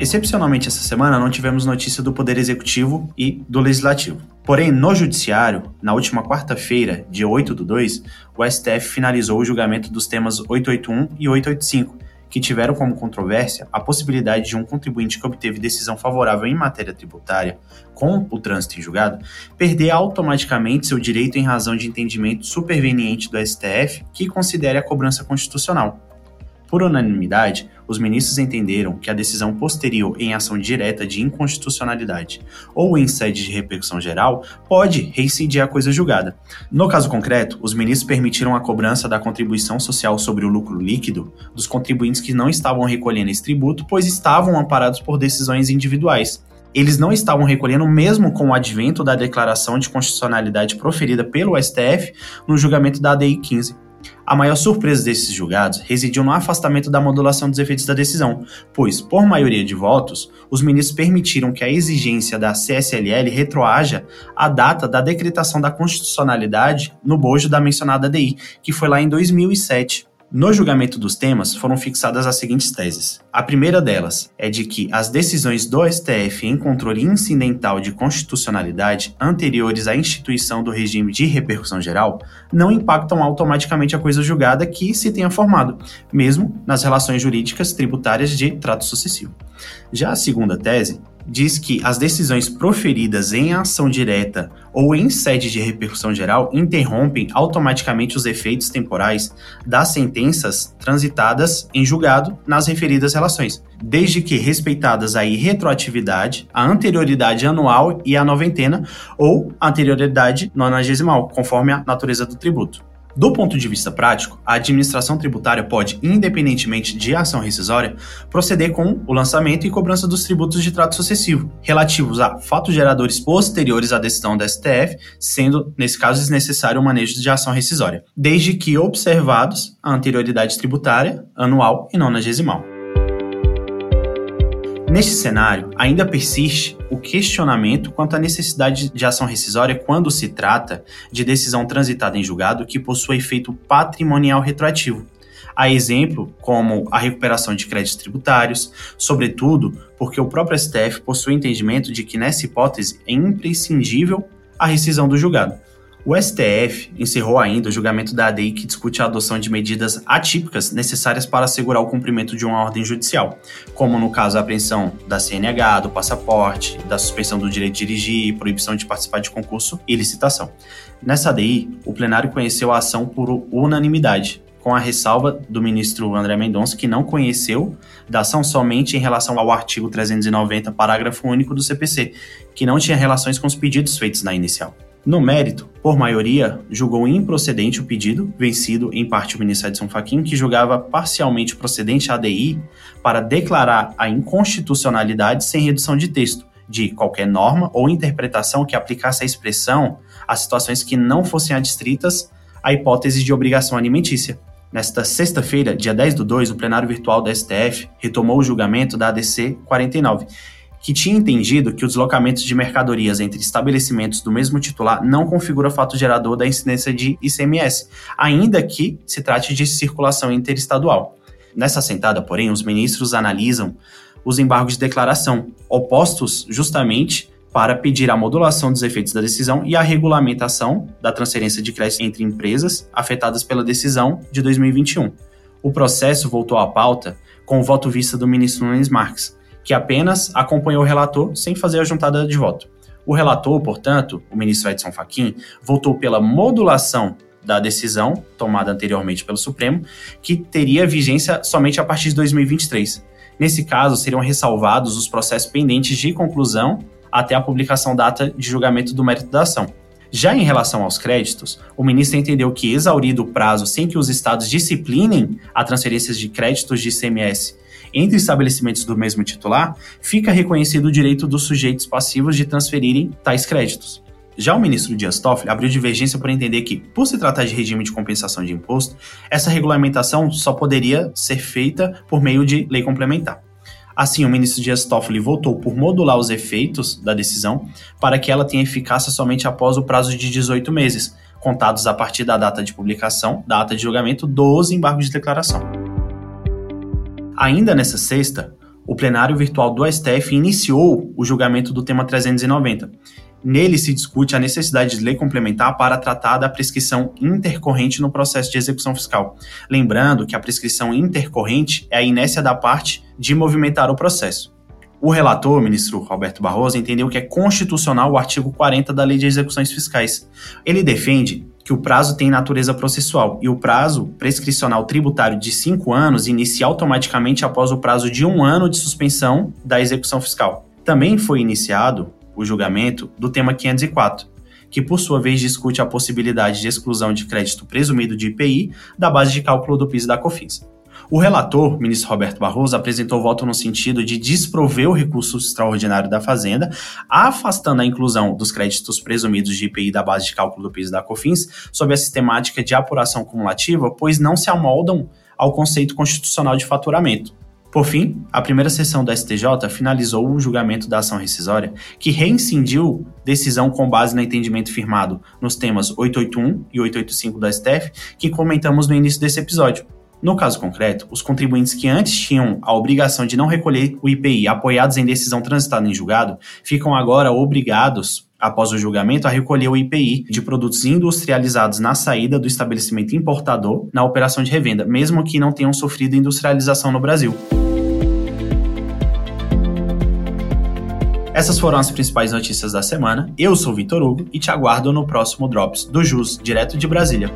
Excepcionalmente essa semana não tivemos notícia do Poder Executivo e do Legislativo. Porém, no Judiciário, na última quarta-feira, dia 8 do 2, o STF finalizou o julgamento dos temas 881 e 885, que tiveram como controvérsia a possibilidade de um contribuinte que obteve decisão favorável em matéria tributária com o trânsito em julgado perder automaticamente seu direito em razão de entendimento superveniente do STF que considere a cobrança constitucional. Por unanimidade, os ministros entenderam que a decisão posterior em ação direta de inconstitucionalidade ou em sede de repercussão geral pode reincidir a coisa julgada. No caso concreto, os ministros permitiram a cobrança da contribuição social sobre o lucro líquido dos contribuintes que não estavam recolhendo esse tributo, pois estavam amparados por decisões individuais, eles não estavam recolhendo, mesmo com o advento da declaração de constitucionalidade proferida pelo STF no julgamento da ADI 15. A maior surpresa desses julgados residiu no afastamento da modulação dos efeitos da decisão, pois, por maioria de votos, os ministros permitiram que a exigência da CSLL retroaja à data da decretação da constitucionalidade no bojo da mencionada DI, que foi lá em 2007. No julgamento dos temas foram fixadas as seguintes teses. A primeira delas é de que as decisões do STF em controle incidental de constitucionalidade anteriores à instituição do regime de repercussão geral não impactam automaticamente a coisa julgada que se tenha formado, mesmo nas relações jurídicas tributárias de trato sucessivo. Já a segunda tese diz que as decisões proferidas em ação direta ou em sede de repercussão geral interrompem automaticamente os efeitos temporais das sentenças transitadas em julgado nas referidas relações, desde que respeitadas a retroatividade, a anterioridade anual e a noventena ou anterioridade nonagesimal, conforme a natureza do tributo. Do ponto de vista prático, a administração tributária pode, independentemente de ação rescisória, proceder com o lançamento e cobrança dos tributos de trato sucessivo, relativos a fatos geradores posteriores à decisão da STF, sendo, nesse caso, desnecessário o manejo de ação rescisória, desde que observados a anterioridade tributária, anual e nonagesimal. Neste cenário, ainda persiste o questionamento quanto à necessidade de ação rescisória quando se trata de decisão transitada em julgado que possua efeito patrimonial retroativo. Há exemplo como a recuperação de créditos tributários, sobretudo porque o próprio STF possui entendimento de que nessa hipótese é imprescindível a rescisão do julgado. O STF encerrou ainda o julgamento da ADI que discute a adoção de medidas atípicas necessárias para assegurar o cumprimento de uma ordem judicial, como no caso a apreensão da CNH, do passaporte, da suspensão do direito de dirigir proibição de participar de concurso e licitação. Nessa ADI, o plenário conheceu a ação por unanimidade, com a ressalva do ministro André Mendonça, que não conheceu da ação somente em relação ao artigo 390, parágrafo único do CPC, que não tinha relações com os pedidos feitos na inicial. No mérito, por maioria, julgou improcedente o pedido, vencido em parte o ministro Edson Fachin, que julgava parcialmente procedente a ADI para declarar a inconstitucionalidade sem redução de texto de qualquer norma ou interpretação que aplicasse a expressão a situações que não fossem adstritas à hipótese de obrigação alimentícia. Nesta sexta-feira, dia 10 do 2, o plenário virtual da STF retomou o julgamento da ADC 49 que tinha entendido que os deslocamentos de mercadorias entre estabelecimentos do mesmo titular não configura fato gerador da incidência de ICMS, ainda que se trate de circulação interestadual. Nessa sentada, porém, os ministros analisam os embargos de declaração, opostos justamente para pedir a modulação dos efeitos da decisão e a regulamentação da transferência de crédito entre empresas afetadas pela decisão de 2021. O processo voltou à pauta com o voto vista do ministro Nunes Marques, que apenas acompanhou o relator sem fazer a juntada de voto. O relator, portanto, o ministro Edson Fachin, votou pela modulação da decisão tomada anteriormente pelo Supremo, que teria vigência somente a partir de 2023. Nesse caso, seriam ressalvados os processos pendentes de conclusão até a publicação data de julgamento do mérito da ação. Já em relação aos créditos, o ministro entendeu que, exaurido o prazo sem que os estados disciplinem a transferência de créditos de ICMS entre estabelecimentos do mesmo titular, fica reconhecido o direito dos sujeitos passivos de transferirem tais créditos. Já o ministro Dias Toffoli abriu divergência por entender que, por se tratar de regime de compensação de imposto, essa regulamentação só poderia ser feita por meio de lei complementar. Assim, o ministro Dias Toffoli votou por modular os efeitos da decisão para que ela tenha eficácia somente após o prazo de 18 meses, contados a partir da data de publicação, da ata de julgamento dos embargos de declaração. Ainda nessa sexta, o plenário virtual do STF iniciou o julgamento do tema 390. Nele se discute a necessidade de lei complementar para tratar da prescrição intercorrente no processo de execução fiscal. Lembrando que a prescrição intercorrente é a inércia da parte de movimentar o processo. O relator, o ministro Roberto Barroso, entendeu que é constitucional o artigo 40 da Lei de Execuções Fiscais. Ele defende que o prazo tem natureza processual e o prazo prescricional tributário de cinco anos inicia automaticamente após o prazo de um ano de suspensão da execução fiscal. Também foi iniciado o julgamento do tema 504, que por sua vez discute a possibilidade de exclusão de crédito presumido de IPI da base de cálculo do PIS da COFINS. O relator, ministro Roberto Barroso, apresentou voto no sentido de desprover o recurso extraordinário da Fazenda, afastando a inclusão dos créditos presumidos de IPI da base de cálculo do PIS da COFINS sob a sistemática de apuração cumulativa, pois não se amoldam ao conceito constitucional de faturamento. Por fim, a primeira sessão da STJ finalizou o julgamento da ação rescisória, que reincindiu decisão com base no entendimento firmado nos temas 881 e 885 da STF, que comentamos no início desse episódio. No caso concreto, os contribuintes que antes tinham a obrigação de não recolher o IPI apoiados em decisão transitada em julgado, ficam agora obrigados, após o julgamento, a recolher o IPI de produtos industrializados na saída do estabelecimento importador na operação de revenda, mesmo que não tenham sofrido industrialização no Brasil. Essas foram as principais notícias da semana. Eu sou Vitor Hugo e te aguardo no próximo Drops do JUS, direto de Brasília.